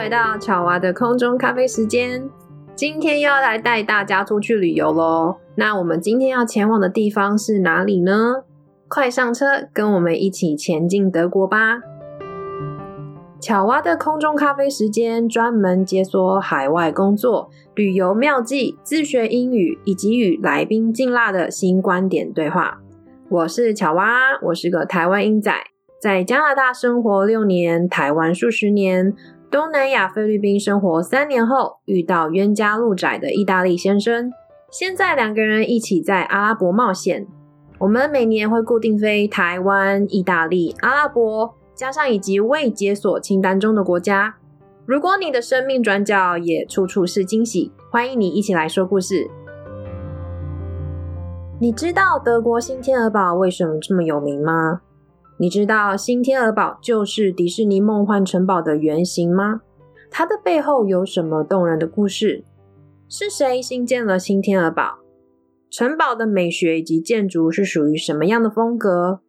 回到巧娃的空中咖啡时间，今天又要来带大家出去旅游喽。那我们今天要前往的地方是哪里呢？快上车，跟我们一起前进德国吧！巧娃的空中咖啡时间专门解锁海外工作、旅游妙计、自学英语以及与来宾劲辣的新观点对话。我是巧娃，我是个台湾英仔，在加拿大生活六年，台湾数十年。东南亚菲律宾生活三年后，遇到冤家路窄的意大利先生。现在两个人一起在阿拉伯冒险。我们每年会固定飞台湾、意大利、阿拉伯，加上以及未解锁清单中的国家。如果你的生命转角也处处是惊喜，欢迎你一起来说故事。你知道德国新天鹅堡为什么这么有名吗？你知道新天鹅堡就是迪士尼梦幻城堡的原型吗？它的背后有什么动人的故事？是谁新建了新天鹅堡？城堡的美学以及建筑是属于什么样的风格？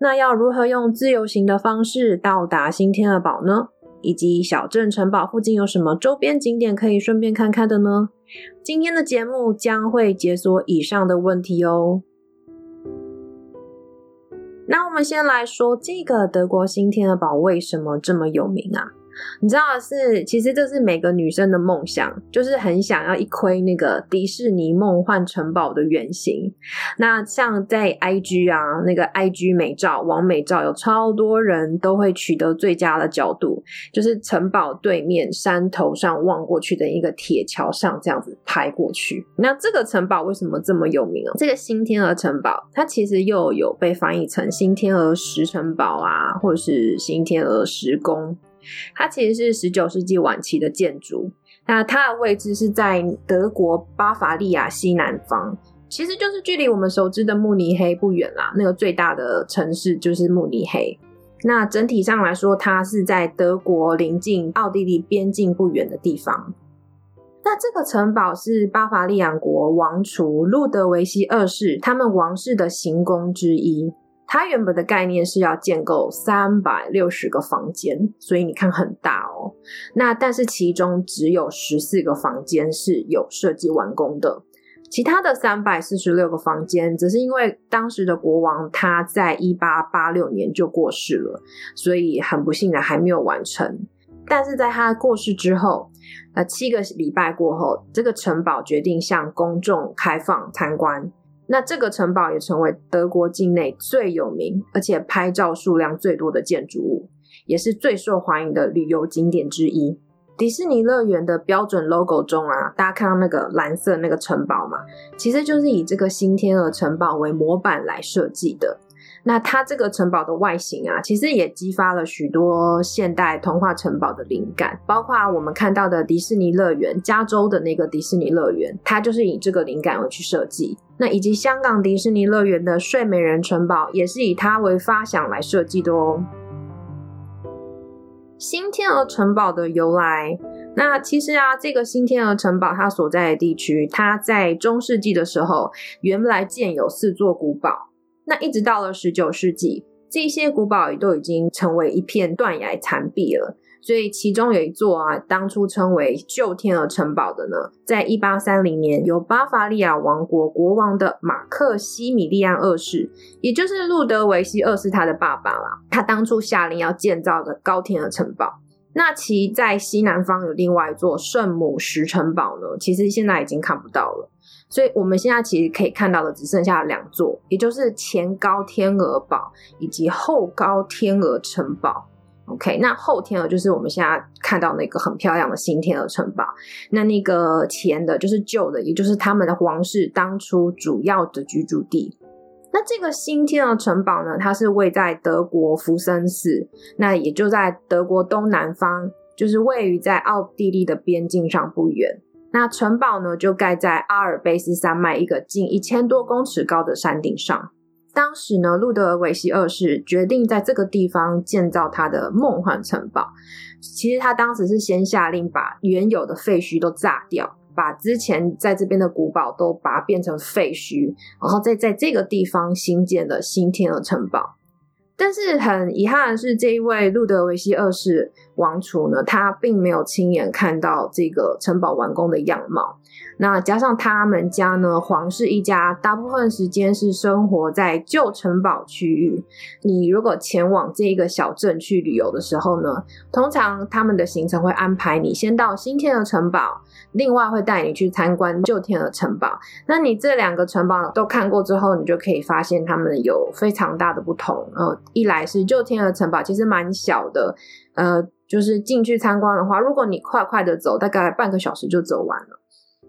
那要如何用自由行的方式到达新天鹅堡呢？以及小镇城堡附近有什么周边景点可以顺便看看的呢？今天的节目将会解锁以上的问题哦。那我们先来说这个德国新天鹅堡为什么这么有名啊？你知道是，其实这是每个女生的梦想，就是很想要一窥那个迪士尼梦幻城堡的原型。那像在 IG 啊，那个 IG 美照、网美照，有超多人都会取得最佳的角度，就是城堡对面山头上望过去的一个铁桥上这样子拍过去。那这个城堡为什么这么有名啊？这个新天鹅城堡，它其实又有被翻译成新天鹅石城堡啊，或者是新天鹅石宫。它其实是十九世纪晚期的建筑，那它的位置是在德国巴伐利亚西南方，其实就是距离我们熟知的慕尼黑不远啦。那个最大的城市就是慕尼黑。那整体上来说，它是在德国临近奥地利边境不远的地方。那这个城堡是巴伐利亚国王储路德维希二世他们王室的行宫之一。它原本的概念是要建构三百六十个房间，所以你看很大哦。那但是其中只有十四个房间是有设计完工的，其他的三百四十六个房间，只是因为当时的国王他在一八八六年就过世了，所以很不幸的还没有完成。但是在他过世之后，呃，七个礼拜过后，这个城堡决定向公众开放参观。那这个城堡也成为德国境内最有名，而且拍照数量最多的建筑物，也是最受欢迎的旅游景点之一。迪士尼乐园的标准 logo 中啊，大家看到那个蓝色那个城堡嘛，其实就是以这个新天鹅城堡为模板来设计的。那它这个城堡的外形啊，其实也激发了许多现代童话城堡的灵感，包括我们看到的迪士尼乐园，加州的那个迪士尼乐园，它就是以这个灵感而去设计。那以及香港迪士尼乐园的睡美人城堡，也是以它为发想来设计的哦。新天鹅城堡的由来，那其实啊，这个新天鹅城堡它所在的地区，它在中世纪的时候，原来建有四座古堡。那一直到了十九世纪，这些古堡也都已经成为一片断崖残壁了。所以其中有一座啊，当初称为旧天鹅城堡的呢，在一八三零年由巴伐利亚王国国王的马克西米利安二世，也就是路德维希二世他的爸爸啦，他当初下令要建造的高天鹅城堡。那其在西南方有另外一座圣母石城堡呢，其实现在已经看不到了。所以我们现在其实可以看到的只剩下两座，也就是前高天鹅堡以及后高天鹅城堡。OK，那后天鹅就是我们现在看到那个很漂亮的新天鹅城堡。那那个前的就是旧的，也就是他们的皇室当初主要的居住地。那这个新天鹅城堡呢，它是位在德国福森市，那也就在德国东南方，就是位于在奥地利的边境上不远。那城堡呢，就盖在阿尔卑斯山脉一个近一千多公尺高的山顶上。当时呢，路德维希二世决定在这个地方建造他的梦幻城堡。其实他当时是先下令把原有的废墟都炸掉，把之前在这边的古堡都把它变成废墟，然后再在这个地方新建了新天鹅城堡。但是很遗憾的是，这一位路德维希二世王储呢，他并没有亲眼看到这个城堡完工的样貌。那加上他们家呢，皇室一家大部分时间是生活在旧城堡区域。你如果前往这个小镇去旅游的时候呢，通常他们的行程会安排你先到新天鹅城堡，另外会带你去参观旧天鹅城堡。那你这两个城堡都看过之后，你就可以发现他们有非常大的不同。呃，一来是旧天鹅城堡其实蛮小的，呃，就是进去参观的话，如果你快快的走，大概半个小时就走完了。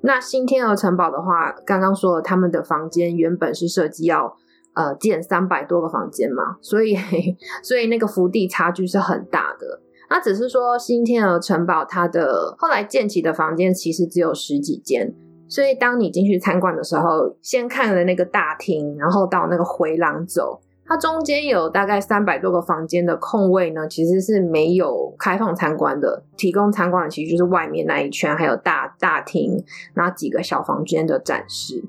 那新天鹅城堡的话，刚刚说了，他们的房间原本是设计要呃建三百多个房间嘛，所以 所以那个福地差距是很大的。那只是说新天鹅城堡它的后来建起的房间其实只有十几间，所以当你进去参观的时候，先看了那个大厅，然后到那个回廊走。它中间有大概三百多个房间的空位呢，其实是没有开放参观的。提供参观的其实就是外面那一圈，还有大大厅，然后几个小房间的展示。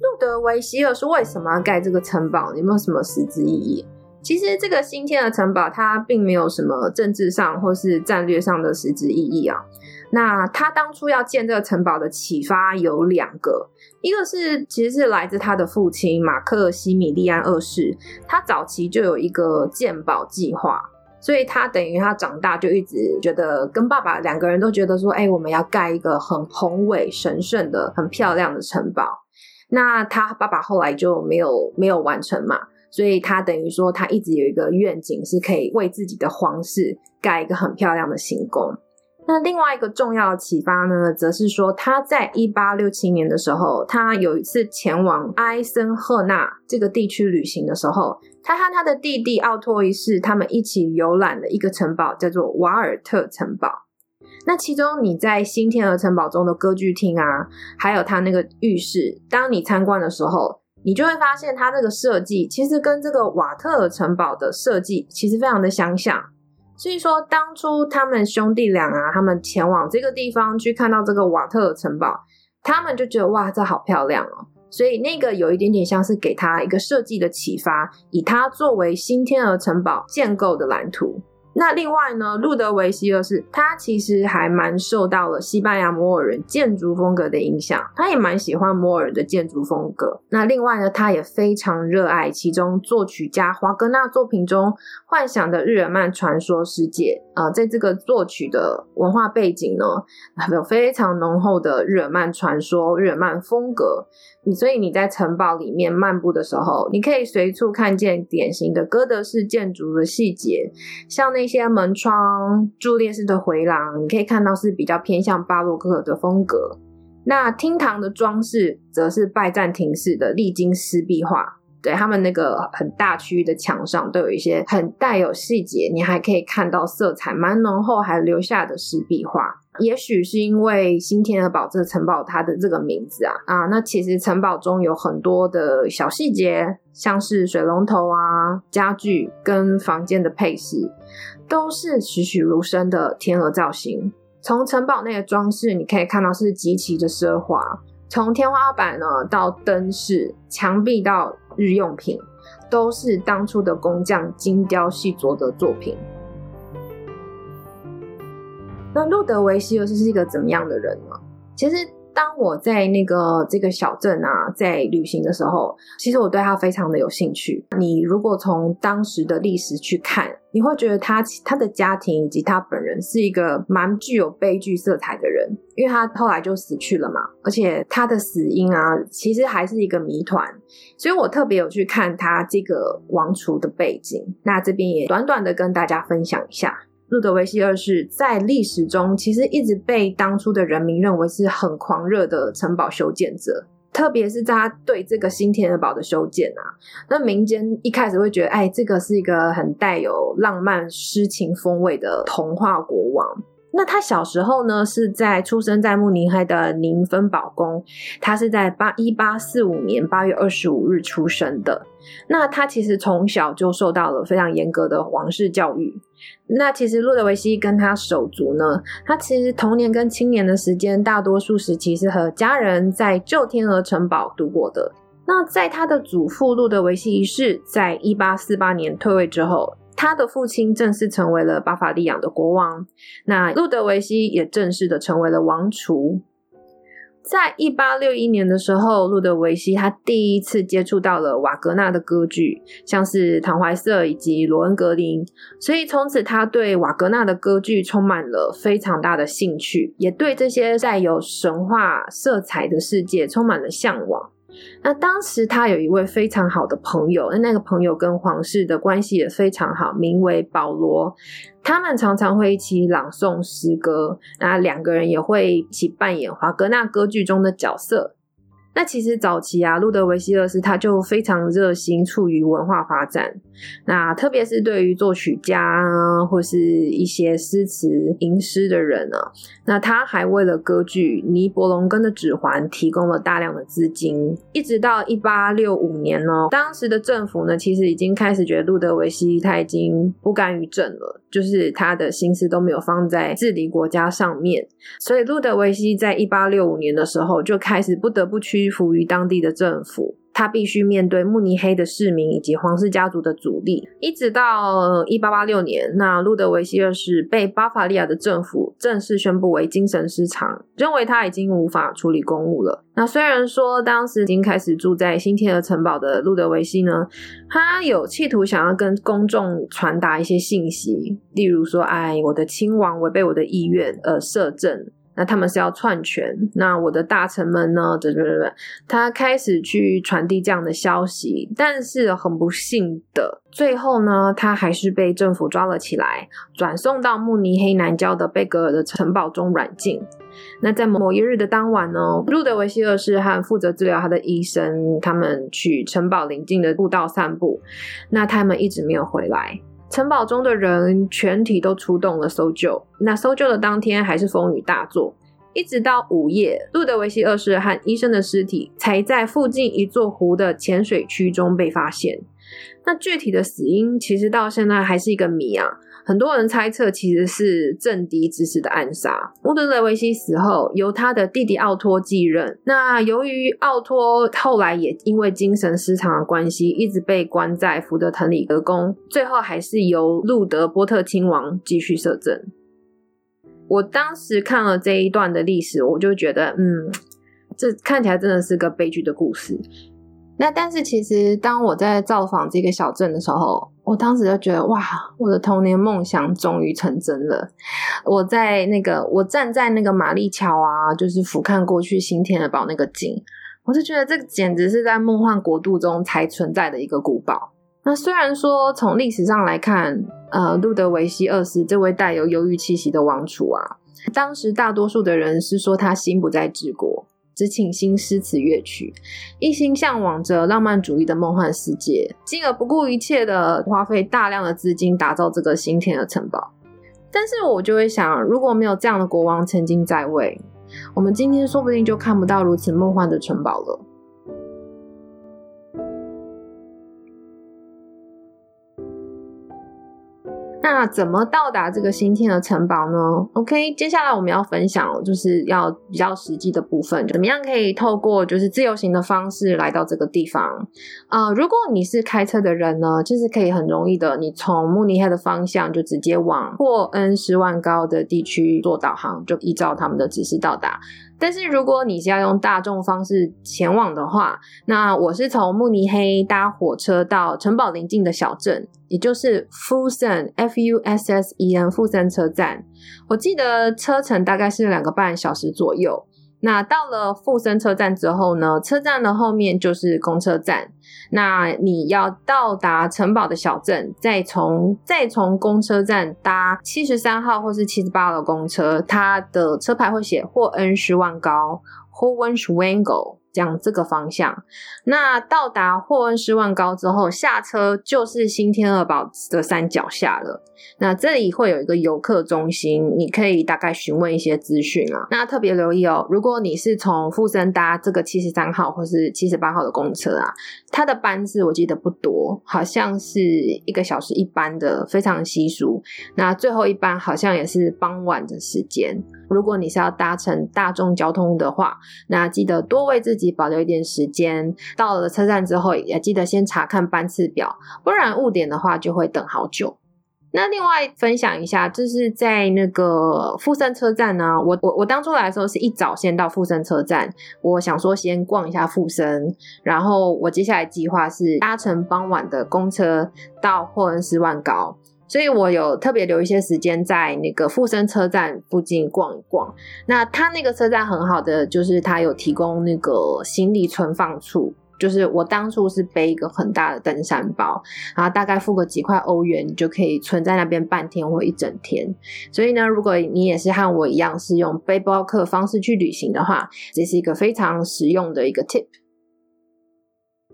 路德维希尔是为什么要盖这个城堡？有没有什么实质意义？其实这个新建的城堡，它并没有什么政治上或是战略上的实质意义啊。那他当初要建这个城堡的启发有两个，一个是其实是来自他的父亲马克西米利安二世，他早期就有一个建堡计划，所以他等于他长大就一直觉得跟爸爸两个人都觉得说，哎，我们要盖一个很宏伟、神圣的、很漂亮的城堡。那他爸爸后来就没有没有完成嘛，所以他等于说他一直有一个愿景，是可以为自己的皇室盖一个很漂亮的行宫。那另外一个重要的启发呢，则是说他在一八六七年的时候，他有一次前往埃森赫纳这个地区旅行的时候，他和他的弟弟奥托一世他们一起游览了一个城堡，叫做瓦尔特城堡。那其中你在新天鹅城堡中的歌剧厅啊，还有他那个浴室，当你参观的时候，你就会发现它这个设计其实跟这个瓦特尔城堡的设计其实非常的相像。所以说，当初他们兄弟俩啊，他们前往这个地方去看到这个瓦特的城堡，他们就觉得哇，这好漂亮哦。所以那个有一点点像是给他一个设计的启发，以他作为新天鹅城堡建构的蓝图。那另外呢，路德维希二世他其实还蛮受到了西班牙摩尔人建筑风格的影响，他也蛮喜欢摩尔的建筑风格。那另外呢，他也非常热爱其中作曲家华格纳作品中幻想的日耳曼传说世界啊，在这个作曲的文化背景呢，有非常浓厚的日耳曼传说、日耳曼风格。所以你在城堡里面漫步的时候，你可以随处看见典型的哥德式建筑的细节，像那些门窗、柱列式的回廊，你可以看到是比较偏向巴洛克的风格。那厅堂的装饰则是拜占庭式的历经湿壁画，对他们那个很大区域的墙上都有一些很带有细节，你还可以看到色彩蛮浓厚还留下的石壁画。也许是因为新天鹅堡这个城堡它的这个名字啊啊，那其实城堡中有很多的小细节，像是水龙头啊、家具跟房间的配饰，都是栩栩如生的天鹅造型。从城堡内的装饰，你可以看到是极其的奢华，从天花板呢到灯饰、墙壁到日用品，都是当初的工匠精雕细琢的作品。那路德维希又是是一个怎么样的人呢？其实，当我在那个这个小镇啊，在旅行的时候，其实我对他非常的有兴趣。你如果从当时的历史去看，你会觉得他他的家庭以及他本人是一个蛮具有悲剧色彩的人，因为他后来就死去了嘛，而且他的死因啊，其实还是一个谜团。所以我特别有去看他这个王储的背景，那这边也短短的跟大家分享一下。路德维希二世在历史中其实一直被当初的人民认为是很狂热的城堡修建者，特别是在他对这个新天鹅堡的修建啊，那民间一开始会觉得，哎，这个是一个很带有浪漫诗情风味的童话国王。那他小时候呢，是在出生在慕尼黑的宁芬堡宫，他是在八一八四五年八月二十五日出生的。那他其实从小就受到了非常严格的皇室教育。那其实路德维希跟他手足呢，他其实童年跟青年的时间，大多数时期是和家人在旧天鹅城堡度过的。那在他的祖父路德维希一世在一八四八年退位之后。他的父亲正式成为了巴伐利亚的国王，那路德维希也正式的成为了王储。在一八六一年的时候，路德维希他第一次接触到了瓦格纳的歌剧，像是《唐怀瑟》以及《罗恩格林》，所以从此他对瓦格纳的歌剧充满了非常大的兴趣，也对这些带有神话色彩的世界充满了向往。那当时他有一位非常好的朋友，那那个朋友跟皇室的关系也非常好，名为保罗。他们常常会一起朗诵诗歌，那两个人也会一起扮演华格纳歌剧中的角色。那其实早期啊，路德维希二世他就非常热心处于文化发展，那特别是对于作曲家啊，或是一些诗词吟诗的人呢，那他还为了歌剧《尼伯龙根的指环》提供了大量的资金。一直到一八六五年呢，当时的政府呢，其实已经开始觉得路德维希他已经不甘于政了，就是他的心思都没有放在治理国家上面，所以路德维希在一八六五年的时候就开始不得不去。服于当地的政府，他必须面对慕尼黑的市民以及皇室家族的阻力，一直到一八八六年，那路德维希二世被巴伐利亚的政府正式宣布为精神失常，认为他已经无法处理公务了。那虽然说当时已经开始住在新天鹅城堡的路德维希呢，他有企图想要跟公众传达一些信息，例如说，哎，我的亲王违背我的意愿而摄政。那他们是要篡权，那我的大臣们呢？对对对对，他开始去传递这样的消息，但是很不幸的，最后呢，他还是被政府抓了起来，转送到慕尼黑南郊的贝格尔的城堡中软禁。那在某一日的当晚呢，路德维希二世和负责治疗他的医生，他们去城堡邻近的步道散步，那他们一直没有回来。城堡中的人全体都出动了搜救。那搜救的当天还是风雨大作，一直到午夜，路德维希二世和医生的尸体才在附近一座湖的浅水区中被发现。那具体的死因其实到现在还是一个谜啊。很多人猜测其实是政敌指使的暗杀。乌德雷维西死后，由他的弟弟奥托继任。那由于奥托后来也因为精神失常的关系，一直被关在福德滕里格宫，最后还是由路德波特亲王继续摄政。我当时看了这一段的历史，我就觉得，嗯，这看起来真的是个悲剧的故事。那但是其实，当我在造访这个小镇的时候，我当时就觉得哇，我的童年梦想终于成真了。我在那个，我站在那个玛丽桥啊，就是俯瞰过去新天鹅堡那个景，我就觉得这简直是在梦幻国度中才存在的一个古堡。那虽然说从历史上来看，呃，路德维希二世这位带有忧郁气息的王储啊，当时大多数的人是说他心不在治国。只倾心诗词乐曲，一心向往着浪漫主义的梦幻世界，进而不顾一切的花费大量的资金打造这个新天鹅城堡。但是我就会想，如果没有这样的国王曾经在位，我们今天说不定就看不到如此梦幻的城堡了。那怎么到达这个新天鹅城堡呢？OK，接下来我们要分享，就是要比较实际的部分，怎么样可以透过就是自由行的方式来到这个地方？啊，如果你是开车的人呢，就是可以很容易的，你从慕尼黑的方向就直接往霍恩施万高的地区做导航，就依照他们的指示到达。但是如果你是要用大众方式前往的话，那我是从慕尼黑搭火车到城堡邻近的小镇，也就是 Fussen F U S S E N 富森车站。我记得车程大概是两个半小时左右。那到了富森车站之后呢，车站的后面就是公车站。那你要到达城堡的小镇，再从再从公车站搭七十三号或是七十八号的公车，它的车牌会写霍恩施万高 （Hohenschwangel）。讲这个方向，那到达霍恩斯万高之后，下车就是新天鹅堡的山脚下了。那这里会有一个游客中心，你可以大概询问一些资讯啊。那特别留意哦，如果你是从富森搭这个七十三号或是七十八号的公车啊，它的班次我记得不多，好像是一个小时一班的，非常稀疏。那最后一班好像也是傍晚的时间。如果你是要搭乘大众交通的话，那记得多为自己保留一点时间。到了车站之后，也记得先查看班次表，不然误点的话就会等好久。那另外分享一下，就是在那个富森车站呢，我我我当初来的时候是一早先到富森车站，我想说先逛一下富森，然后我接下来计划是搭乘傍晚的公车到霍恩斯万高，所以我有特别留一些时间在那个富森车站附近逛一逛。那它那个车站很好的就是它有提供那个行李存放处。就是我当初是背一个很大的登山包，然后大概付个几块欧元，就可以存在那边半天或一整天。所以呢，如果你也是和我一样是用背包客方式去旅行的话，这是一个非常实用的一个 tip。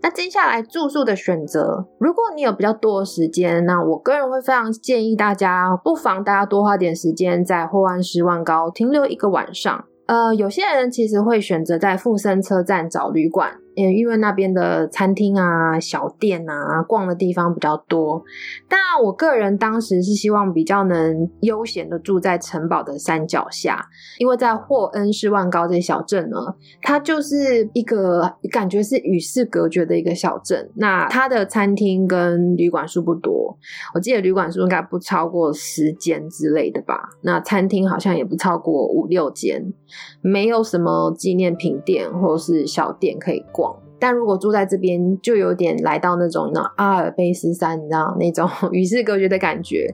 那接下来住宿的选择，如果你有比较多的时间，那我个人会非常建议大家，不妨大家多花点时间在霍万斯万高停留一个晚上。呃，有些人其实会选择在富森车站找旅馆。也因为那边的餐厅啊、小店啊、逛的地方比较多，但我个人当时是希望比较能悠闲的住在城堡的山脚下，因为在霍恩市万高这小镇呢，它就是一个感觉是与世隔绝的一个小镇。那它的餐厅跟旅馆数不多，我记得旅馆数应该不超过十间之类的吧。那餐厅好像也不超过五六间，没有什么纪念品店或是小店可以逛。但如果住在这边，就有点来到那种那阿尔卑斯山，你知道那种 与世隔绝的感觉。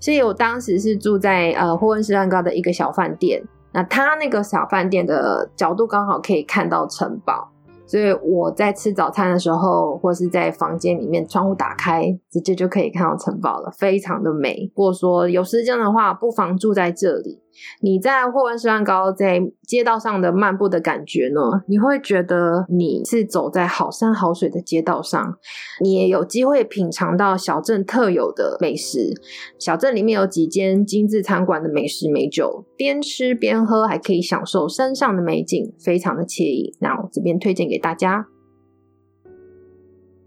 所以我当时是住在呃霍恩斯兰高的一个小饭店，那他那个小饭店的角度刚好可以看到城堡。所以我在吃早餐的时候，或是在房间里面，窗户打开，直接就可以看到城堡了，非常的美。如果说有时间的话，不妨住在这里。你在霍温斯兰高在街道上的漫步的感觉呢？你会觉得你是走在好山好水的街道上，你也有机会品尝到小镇特有的美食。小镇里面有几间精致餐馆的美食美酒，边吃边喝，还可以享受山上的美景，非常的惬意。那我这边推荐给。大家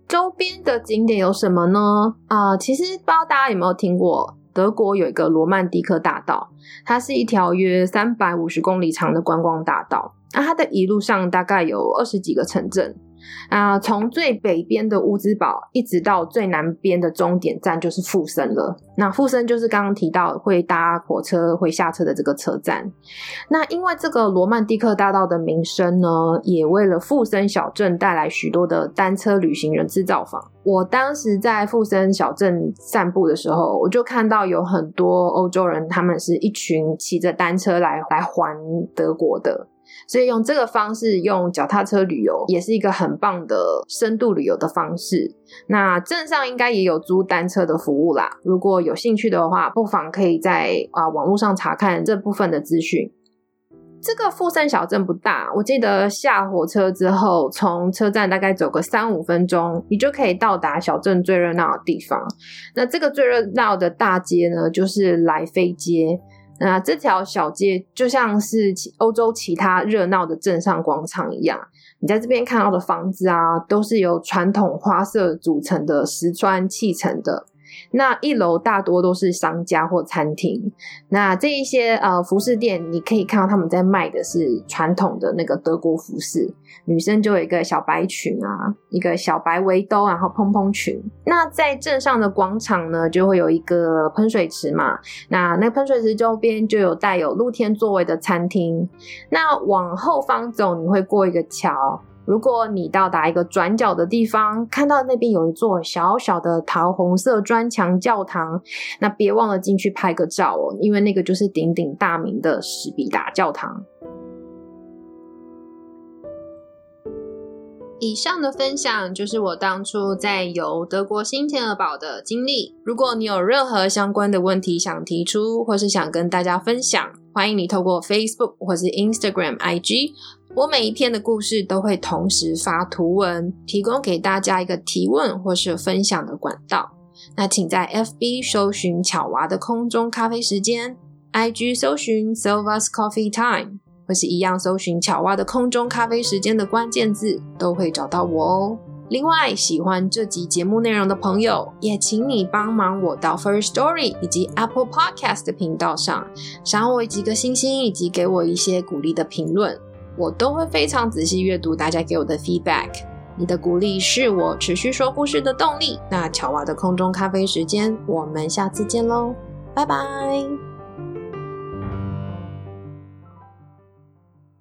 周边的景点有什么呢？啊，其实不知道大家有没有听过，德国有一个罗曼蒂克大道，它是一条约三百五十公里长的观光大道。那它的一路上大概有二十几个城镇。啊，从最北边的乌兹堡一直到最南边的终点站就是富森了。那富森就是刚刚提到会搭火车会下车的这个车站。那因为这个罗曼蒂克大道的名声呢，也为了富森小镇带来许多的单车旅行人制造坊。我当时在富森小镇散步的时候，我就看到有很多欧洲人，他们是一群骑着单车来来环德国的。所以用这个方式，用脚踏车旅游也是一个很棒的深度旅游的方式。那镇上应该也有租单车的服务啦。如果有兴趣的话，不妨可以在啊网络上查看这部分的资讯。这个富山小镇不大，我记得下火车之后，从车站大概走个三五分钟，你就可以到达小镇最热闹的地方。那这个最热闹的大街呢，就是来飞街。那这条小街就像是欧洲其他热闹的镇上广场一样，你在这边看到的房子啊，都是由传统花色组成的石砖砌成的。那一楼大多都是商家或餐厅，那这一些呃服饰店，你可以看到他们在卖的是传统的那个德国服饰，女生就有一个小白裙啊，一个小白围兜，然后蓬蓬裙。那在镇上的广场呢，就会有一个喷水池嘛，那那喷水池周边就有带有露天座位的餐厅。那往后方走，你会过一个桥。如果你到达一个转角的地方，看到那边有一座小小的桃红色砖墙教堂，那别忘了进去拍个照哦，因为那个就是鼎鼎大名的史比达教堂。以上的分享就是我当初在游德国新天鹅堡的经历。如果你有任何相关的问题想提出，或是想跟大家分享，欢迎你透过 Facebook 或是 Instagram IG。我每一篇的故事都会同时发图文，提供给大家一个提问或是分享的管道。那请在 FB 搜寻巧娃的空中咖啡时间，IG 搜寻 Silva's Coffee Time，或是一样搜寻巧娃的空中咖啡时间的关键字，都会找到我哦。另外，喜欢这集节目内容的朋友，也请你帮忙我到 First Story 以及 Apple Podcast 的频道上，赏我几个星星，以及给我一些鼓励的评论。我都会非常仔细阅读大家给我的 feedback。你的鼓励是我持续说故事的动力。那巧娃的空中咖啡时间，我们下次见喽，拜拜。